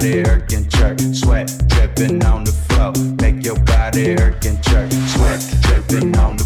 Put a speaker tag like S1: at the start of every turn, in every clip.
S1: body irk and jerk, sweat dripping on the floor. Make your body irk and jerk, sweat dripping on the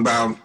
S2: about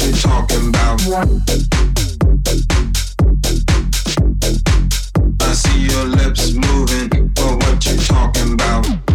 S2: you talking about? I see your lips moving. Oh, what you talking about?